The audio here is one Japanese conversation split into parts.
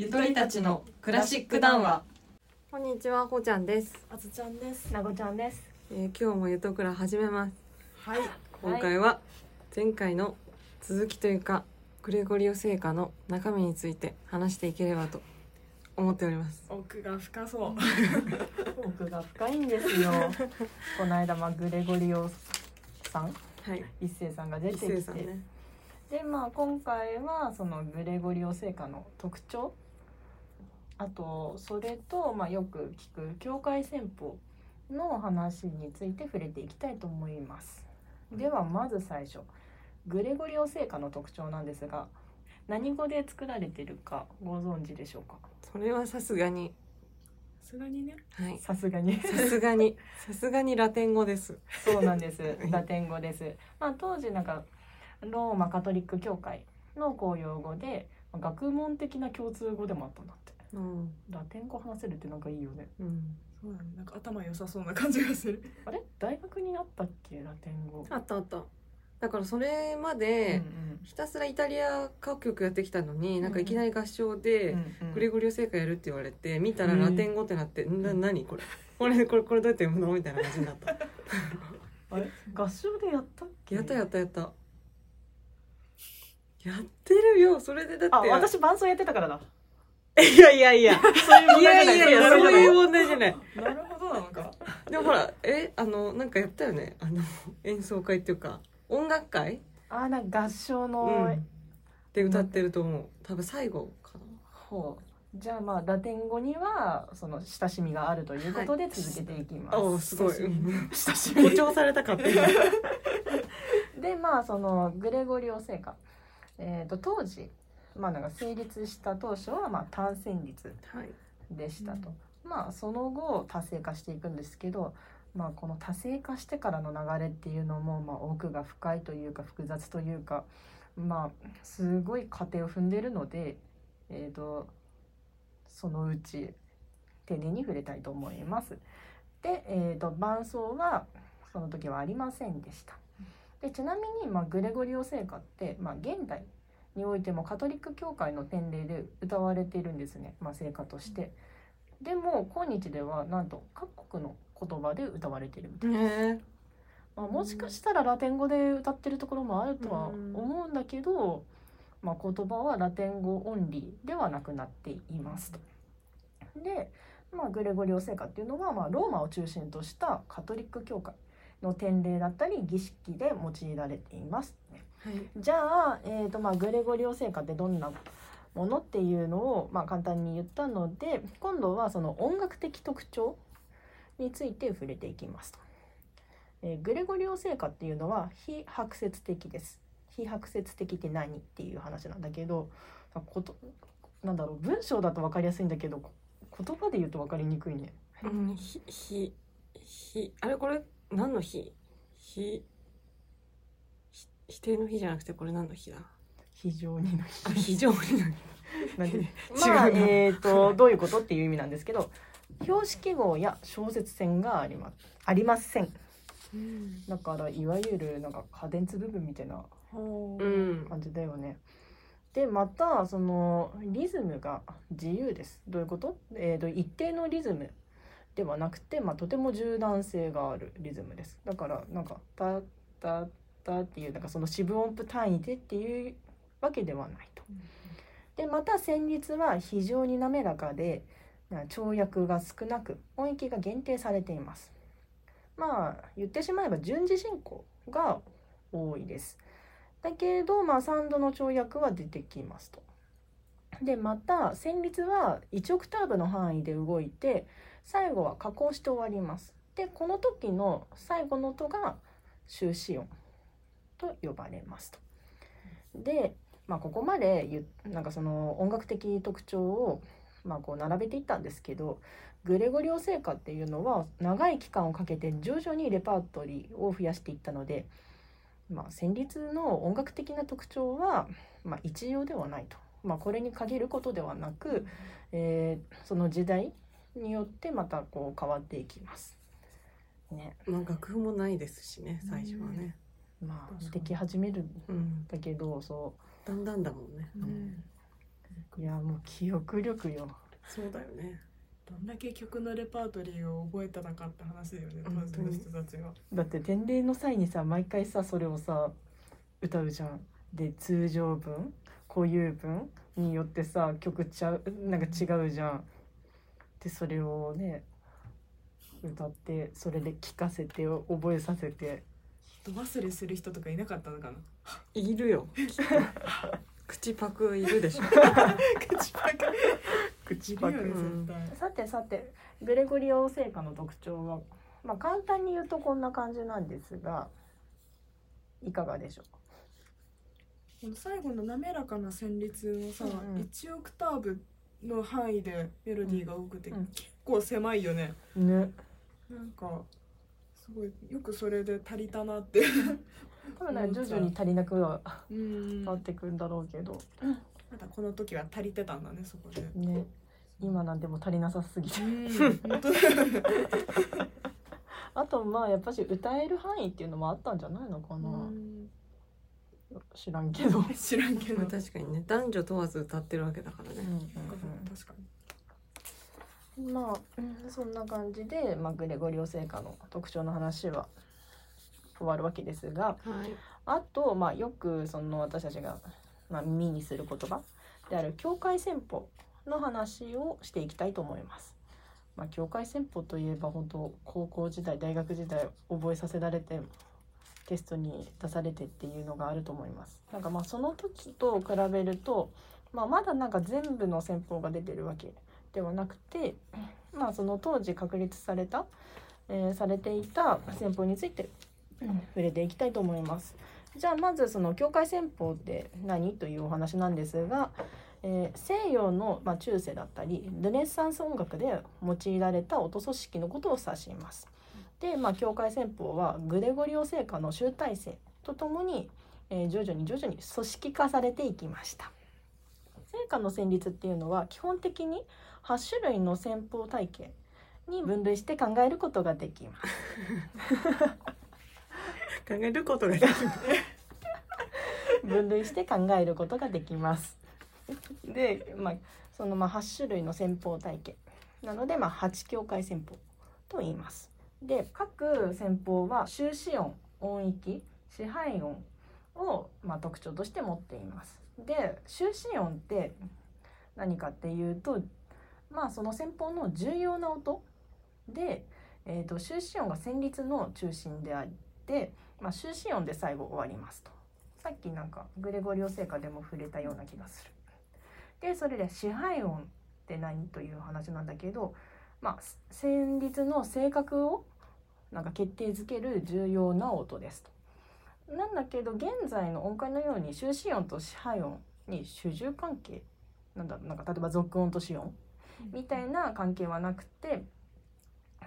ゆとりたちのクラシック談話こんにちは、ほーちゃんです。あつちゃんですなごちゃんです。えー今日もゆとくら始めます。はい今回は前回の続きというか、グレゴリオ聖歌の中身について話していければと思っております。奥が深そう 奥が深いんですよ。この間まあグレゴリオさん、はい。一世さんが出て一きて。でまあ今回はそのグレゴリオ聖歌の特徴、あとそれとまあよく聞く教会旋法の話について触れていきたいと思います。ではまず最初、グレゴリオ聖歌の特徴なんですが、何語で作られているかご存知でしょうか？それはさすがに、さすがにねはい。さすがに。さすがに、さすがにラテン語です。そうなんです。ラテン語です。まあ当時なんかローマカトリック教会の公用語で学問的な共通語でもあったんだ。うん。ラテン語話せるってなんかいいよね。うん。そうなんだなんか頭良さそうな感じがするあれ？大学にあったっけ？ラテン語。あったあった。だからそれまうんで、ひたすらイタリア歌曲やってきたのに、なんかいきなり合唱うんで、うんうんグレゴリオ聖歌やるって言われて見たらラテン語ってなって「んな何？これこれこれこれどうやって読むの?」みたいな感じになった あれ？合唱でやったっけ？やったやったやったやってるよそれでだってあ私伴奏やってたからだ。いやいやいや。そういう問いや題じゃない。いやいやそういう問題じゃない。なるほどなのか。でもほらえあのなんかやったよね。あの演奏会っていうか。音楽会？あなんか合唱の、うん。で歌ってると思う。多分最後かな。ほう。じゃあまあラテン語にはその親しみがあるということで続けていきます。おすごい。親しみ。うん親しみ誇張されたかって今 でまあそのグレゴリオ聖歌、えー、と当時まあなんか成立した当初はまあ単旋律はいでしたと、まあその後多声化していくんですけどまあこの多声化してからの流れっていうのもまあ奥が深いというか複雑というかまあすごい過程を踏んでるのでえっ、とそのうち丁寧に触れたいと思います。で、えー、と伴奏はその時はありませんでした。でちなみに、まあ、グレゴリオ聖歌って、まあ、現代においてもカトリック教会の典礼で歌われているんですね、まあ、聖歌として。でも今日ではなんと各国の言葉で歌われているみたいです。ねまあ、もしかしたらラテン語で歌ってるところもあるとは思うんだけど、まあ、言葉はラテン語オンリーではなくなっていますと。で、まあ、グレゴリオ聖歌っていうのは、まあ、ローマを中心としたカトリック教会の典礼だったり儀式で用いられています。はいじゃあ、えーとまあ、グレゴリオ聖歌ってどんなものっていうのを、まあ、簡単に言ったので今度はその音楽的特徴について触れていきますと。えーグレゴリオ聖歌っていうのは非白説的です。非白説的って何っていう話なんだけどことなんだろう文章だと分かりやすいんだけどこ言葉で言うと分かりにくいね。うん、ひ、ひ、ひ、あれこれ何の日ひ、ひ？否定の日じゃなくてこれ何の日だ？非常にのあ、非常にの日。なんで？違うまあなえっ、と どういうことっていう意味なんですけど標識号や小節線がありますありませんうん。だからいわゆるなんかカデンツ部分みたいなうん。感じだよね。でまたそのリズムが自由です。どういうこと？えー、と一定のリズムではなくて、まあ、とても柔軟性があるリズムです。だからなんか「タタタ」っていうなんかその四分音符単位でっていうわけではないと。でまた旋律は非常に滑らかでな跳躍が少なく音域が限定されています。まあ言ってしまえば順次進行が多いです。だけど、まあ、3度の跳躍は出てきますと。でまた旋律は1オクターブの範囲で動いて最後は加工して終わります。でこの時の最後の音が終止音と呼ばれますと。で、まあ、ここまでなんかその音楽的特徴をまあこう並べていったんですけどグレゴリオ聖歌っていうのは長い期間をかけて徐々にレパートリーを増やしていったのでまあ、旋律の音楽的な特徴は、まあ、一様ではないと、まあ、これに限ることではなく、えーその時代によってまたこう変わっていきます。ね、まあ楽譜もないですしね最初はね、まあでき始めるんうん、だけどそだんだんだもんね、う、いやもう記憶力よ。そうだよね。どんだけ曲のレパートリーを覚えたのかって話だよね当時の人たちがだって典礼の際にさ毎回さそれをさ歌うじゃん。で通常文固有文によってさ曲ちゃうなんか違うじゃん。でそれをね歌ってそれで聴かせて覚えさせてど忘れする人とかいなかったのかな？いるよ。口パクいるでしょ。口パク。口いるよねさてさてグレゴリオ聖歌の特徴は、まあ、簡単に言うとこんな感じなんですがいかがでしょこの最後の滑らかな旋律のさ、うんうん。1オクターブの範囲でメロディーが多くて、うん結構狭いよね。うね。なんかすごいよくそれで足りたなって。これね徐々に足りなくはうん。まなってくんだろうけど。だこの時は足りてたんだねそこで。ね。今なんでも足りなさすぎて。あとまあやっぱし歌える範囲っていうのもあったんじゃないのかな、知らんけど、知らんけど。まあ確かにね。男女問わず歌ってるわけだからね。確かまあ、うんそんな感じで、まあ、グレゴリオ聖歌の特徴の話は終わるわけですがはいあと、まあ、よくその私たちが、まあ、耳にする言葉である教会戦法の話をしていきたいと思います。まあ、教会戦法といえば本当高校時代大学時代覚えさせられてテストに出されてっていうのがあると思います。なんかまあその時と比べると、まあ、まだなんか全部の戦法が出てるわけではなくて、まあ、その当時確立された、えーされていた戦法について、うん触れていきたいと思います。じゃあまずその教会戦法って何というお話なんですが、えー西洋の、まあ、中世だったりルネッサンス音楽で用いられた音組織のことを指します。で、まあ、教会戦法はグレゴリオ聖歌の集大成とともに、えー徐々に徐々に組織化されていきました。聖歌の旋律っていうのは基本的に8種類の戦法体系に分類して考えることができます。考えることができる 分類して考えることができます。で、まあ、そのまあ8種類の戦法体系なので、まあ、8境界戦法と言います。で各戦法は終止音音域支配音を、まあ、特徴として持っています。で終止音って何かっていうとまあその戦法の重要な音で、えー、と終止音が旋律の中心であって、まあ、終止音で最後終わりますと。さっきなんかグレゴリオ聖歌でも触れたような気がする。でそれで支配音って何という話なんだけど、まあ、旋律の性格をなんか決定づける重要な音ですと。なんだけど現在の音階のように終止音と支配音に主従関係なんだなんか例えば続音と子音みたいな関係はなくて、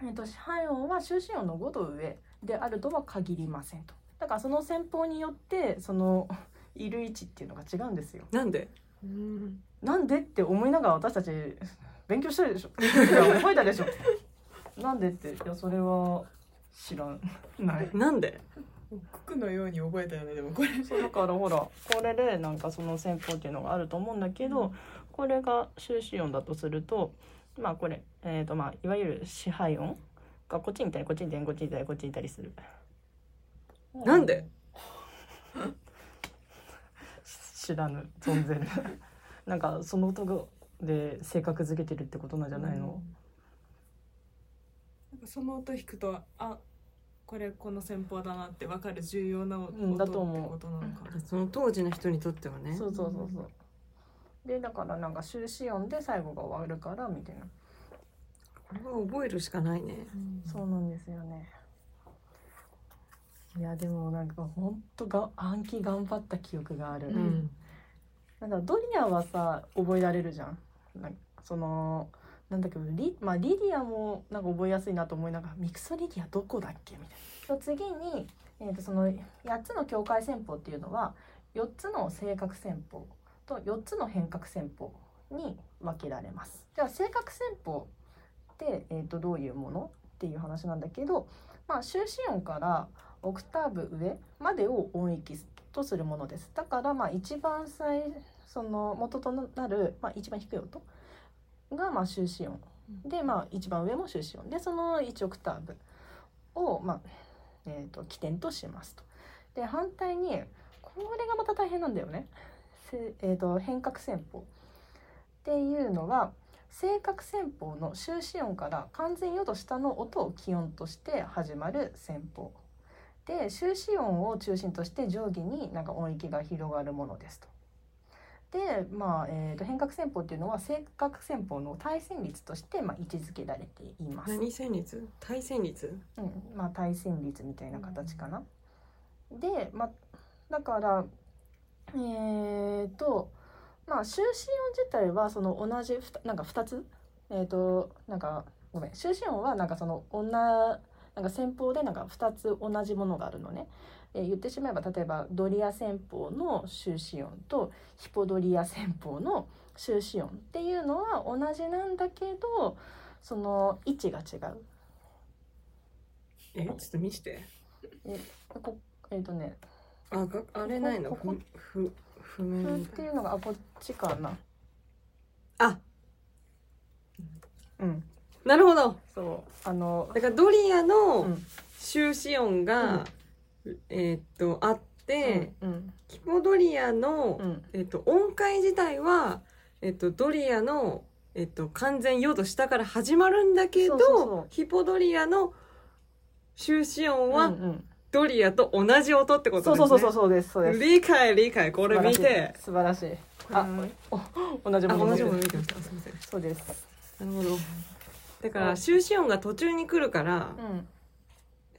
えっと支配音は終止音の5度上であるとは限りませんと。だからその戦法によってそのいる位置っていうのが違うんですよ。なんで？うんなんでって思いながら私たち勉強してるでしょ。覚えたでしょ。なんでっていやそれは知らない。なんで？九九のように覚えたよねでもこれそうだからほらこれでなんかその戦法っていうのがあると思うんだけど、これが終止音だとするとまあこれえっ、とまあいわゆる支配音がこっちにいたりこっちにいたりこっちにいたりこっちにいたりする。なんで？知らぬ存ぜぬ。なんかその音がで性格づけてるってことなんじゃないの、なんかその音弾くとあこれこの戦法だなって分かる重要な音だと思う。ことなのかなその当時の人にとってはね。そうそうそうそうでだからなんか終止音で最後が終わるからみたいな、これは覚えるしかないね。そうなんですよね。いやでもなんかほんとが暗記頑張った記憶がある、ううん。んなんかドリアはさ覚えられるじゃん。なんかそのなんだけどリ,、まあ、リディアもなんか覚えやすいなと思いながらミクソリディアどこだっけ？みたいな。次に、えー、とその8つの境界戦法っていうのは4つの正確戦法と4つの変革戦法に分けられます。じゃあ正確戦法って、えー、とどういうものっていう話なんだけど、まあ、終止音からオクターブ上までを音域とするものです。だからまあ一番最その元となる、まあ、一番低い音がまあ終止音。でまあ一番上も終止音。でその1オクターブをまあえー、と起点としますと。で反対にこれがまた大変なんだよね。せえー、と変革線法っていうのは正確線法の終止音から完全4度下の音を気温として始まる線法で終止音を中心として上下になんか音域が広がるものですと。で、まあえー、と変革線法っていうのは正確線法の対線率として、まあ、位置づけられています。何線率？対線率？うん、まあ対戦率みたいな形かな。で、まあだからえー、とまあ終止音自体はその同じふたなんか2つ？えー、となんかごめん終止音はなんかその女なんか先方でなんか2つ同じものがあるのね。えー言ってしまえば例えばドリア戦法の終止音とヒポドリア戦法の終止音っていうのは同じなんだけどその位置が違う。え？ちょっと見してこえっ、とねあがあれないの？ここふふ譜ふっ面みたいていうのがあこっちかな。あ。うん。なるほど。そう。あのだからドリアうのん。終止音が、えーっとあって、うんキポドリアの、うん。えっと音階自体は、えっとドリアの、えっと完全4度下から始まるんだけどそうそうそう。ヒポドリアの終止音は、うんうんドリアと同じ音ってことですね。そうそうそうそうですそうです。理解理解。これ見て。素晴らしい。あ同じあもの同じもの見てました。すみません。そうです。なるほど。だから終止音が途中に来るから、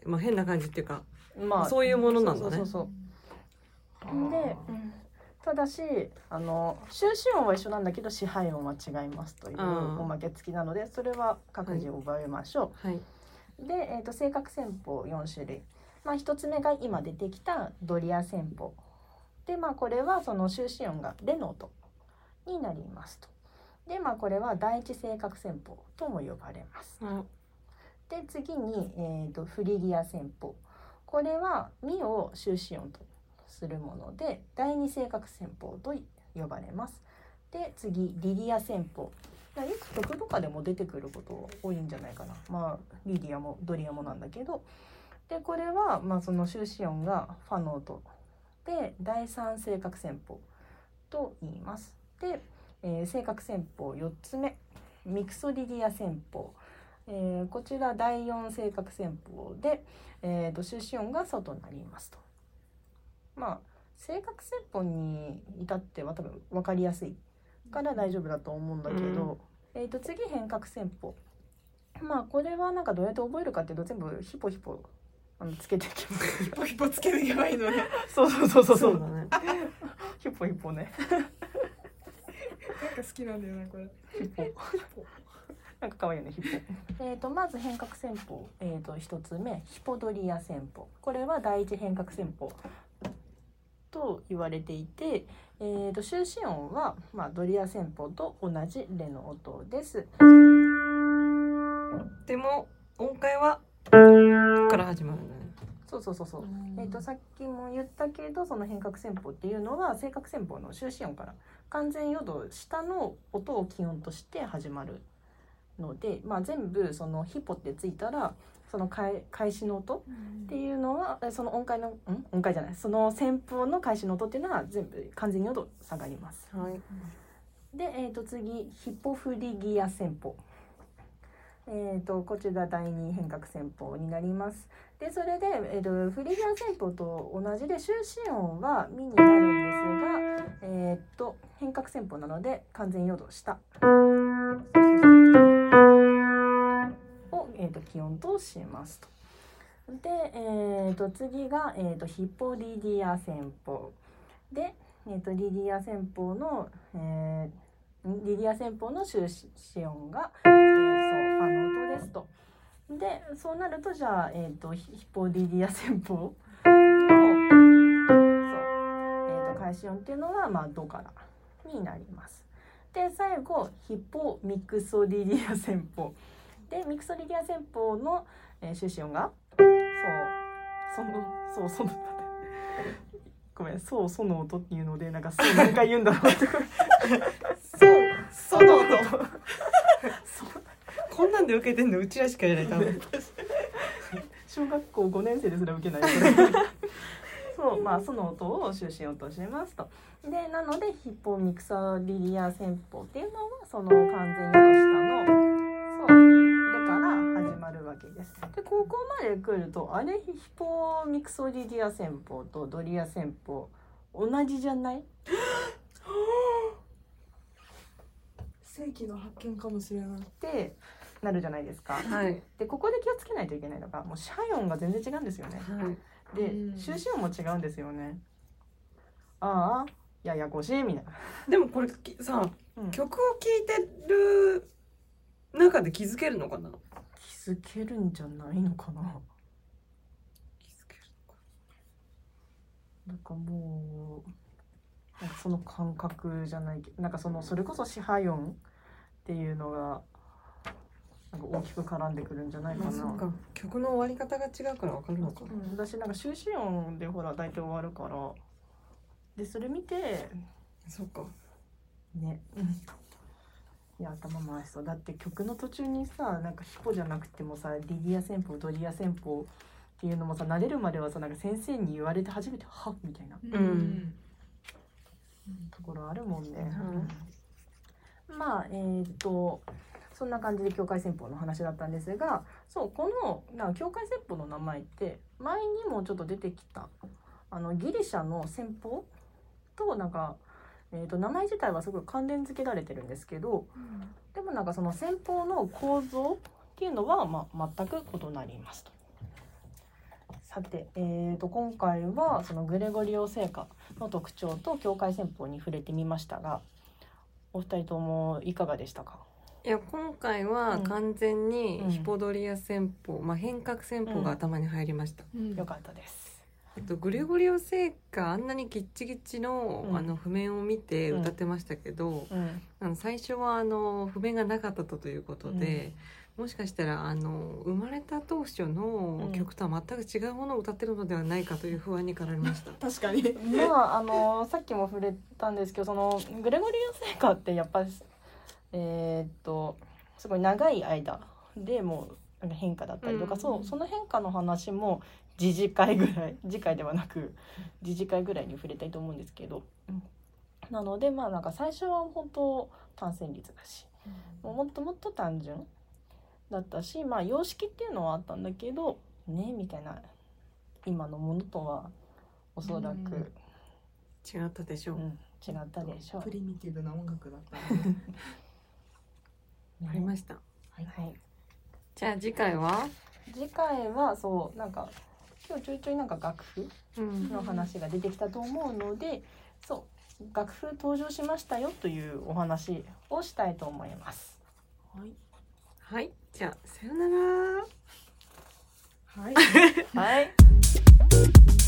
まあ変な感じっていうかうんまあそういうものなんだね。そうそうそうで、うん。ただしあの終止音は一緒なんだけど支配音は違いますというおまけ付きなのでそれは各自覚えましょう、はい。で、えー、と正確戦法4種類、まあ、1つ目が今出てきたドリア戦法。でまあこれはその終止音がレの音になりますと。でまあこれは第一正確戦法とも呼ばれます。あで次に、えー、とフリギア戦法。これはミを終止音とするもので第二正確戦法と呼ばれます。で次リリア戦法。まあよく曲とかでも出てくること多いんじゃないかな。まあリリアもドリアもなんだけどでこれはまあその終止音がファの音で第三正確戦法と言います。で、えー正確戦法4つ目ミクソリリア戦法。えーこちら第4正確戦法で、えー、と終止音がソとなりますと。まあ正確戦法に至っては多分分かりやすいから大丈夫だと思うんだけど、えー、と次変革戦法。まあこれはなんかどうやって覚えるかっていうと全部ヒポヒポあのつけていきます。ヒポヒポつけていけばいいのねそうそうそうそうそう。だね。ヒポヒポね。なんか好きなんだよなこれ。ヒポ。なんか可愛いよねヒポ。えっ、とまず変革戦法。えっ、と一つ目。ヒポドリア戦法。これは第一変革戦法。と言われていて、えー、と終止音はまあドリア戦法と同じレの音です。でも音階はから始まるんそうそうそうそう。えっ、とさっきも言ったけどその変革戦法っていうのは正確戦法の終止音から完全4度下の音を気音として始まるので、まあ、全部そのヒポってついたらその開開始の音っていうのはえその音階のん？音階じゃないその旋法の開始の音っていうのは全部完全に4度下がります。はいで、えー、と次ヒポフリギア戦法。えー、とこちら第二変革戦法になります。でそれで、えー、とフリギア戦法と同じで終止音はミになるんですが、えー、と変革戦法なので完全4度下を、えー、と気温としますと。で、えー、と次が、えー、とヒポリディア戦法で、えー、とリディア旋法の、えーリディア旋法の終止音が、えー、そうファの音ですと。でそうなるとじゃあ、えー、とヒヒポリディア旋法の そう、えー、と開始音っていうのは、まあ、ドからになります。で最後ヒポミクソリディア旋法。でミクソリディア旋法の、えー、終止音がそうそのそうそのごめんそうその音っていうのでなんかそう何回言うんだろうって受けてんのうちらしかいない多分。小学校5年生ですら受けない。そうまあその音を終止音としますと。でなのでヒッポミクサリリア戦法っていうのはその完全に落としたのそうでから始まるわけです。でここまで来るとあれ？ヒポミクソリリア戦法とドリア戦法同じじゃない？世紀の発見かもしれない。ってなるじゃないですか。はい。でここで気をつけないといけないのがもうシャイ音が全然違うんですよね。はい。でうん。終止音も違うんですよね。ああややこしいみたいな、でもこれきさうん。気曲を聴いてる中で気づけるのかな？づけるんじゃないのかな。気づけるなんかもうなんかその感覚じゃないけどなんかそのそれこそ支配音っていうのがなんか大きく絡んでくるんじゃないかな、曲の終わり方が違うからわかるのか。うん、私なんか終止音でほら大体終わるから。でそれ見てそっか。ね、いや頭回しそう。だって曲の途中にさなんかヒポじゃなくてもさリリア戦法ドリア戦法っていうのもさ慣れるまではさなんか先生に言われて初めてはっみたいな。うん。ところあるもんね、まあえっ、とそんな感じで境界戦法の話だったんですがそうこのなんか境界戦法の名前って前にもちょっと出てきたあのギリシャの戦法となんか、えー、と名前自体はすごい関連付けられてるんですけどでもなんかその戦法の構造っていうのは、まあ、全く異なりますと。さて、えー、と今回はそのグレゴリオ聖歌の特徴と境界戦法に触れてみましたがお二人ともいかがでしたか？いや今回は完全にヒポドリア戦法、まあ変革戦法が頭に入りました、うん。よかったです。あとグレゴリオ聖歌あんなにギッチギチの,、うん。あの譜面を見て歌ってましたけど、うん。あの最初はあの譜面がなかったということで、もしかしたらあの生まれた当初の曲とは全く違うものを歌ってるのではないかという不安に駆られました。確かに。まああのさっきも触れたんですけどそのグレゴリオ聖歌ってやっぱりえーっとすごい長い間でもうなんか変化だったりとか、うんそうその変化の話も次次回ぐらい 次回ではなく次次回ぐらいに触れたいと思うんですけど、なのでまあなんか最初は本当単線率だしもっともっと単純だったしまあ様式っていうのはあったんだけどねみたいな今のものとはおそらく、違ったでしょ。う。うん違ったでしょう。プ。リミティブな音楽だった ありました。はい、じゃあ次回は、次回はそうなんか今日ちょいちょいなんか楽譜うんの話が出てきたと思うので、そう楽譜登場しましたよというお話をしたいと思います。はいはい、じゃあさよなら。はい はい。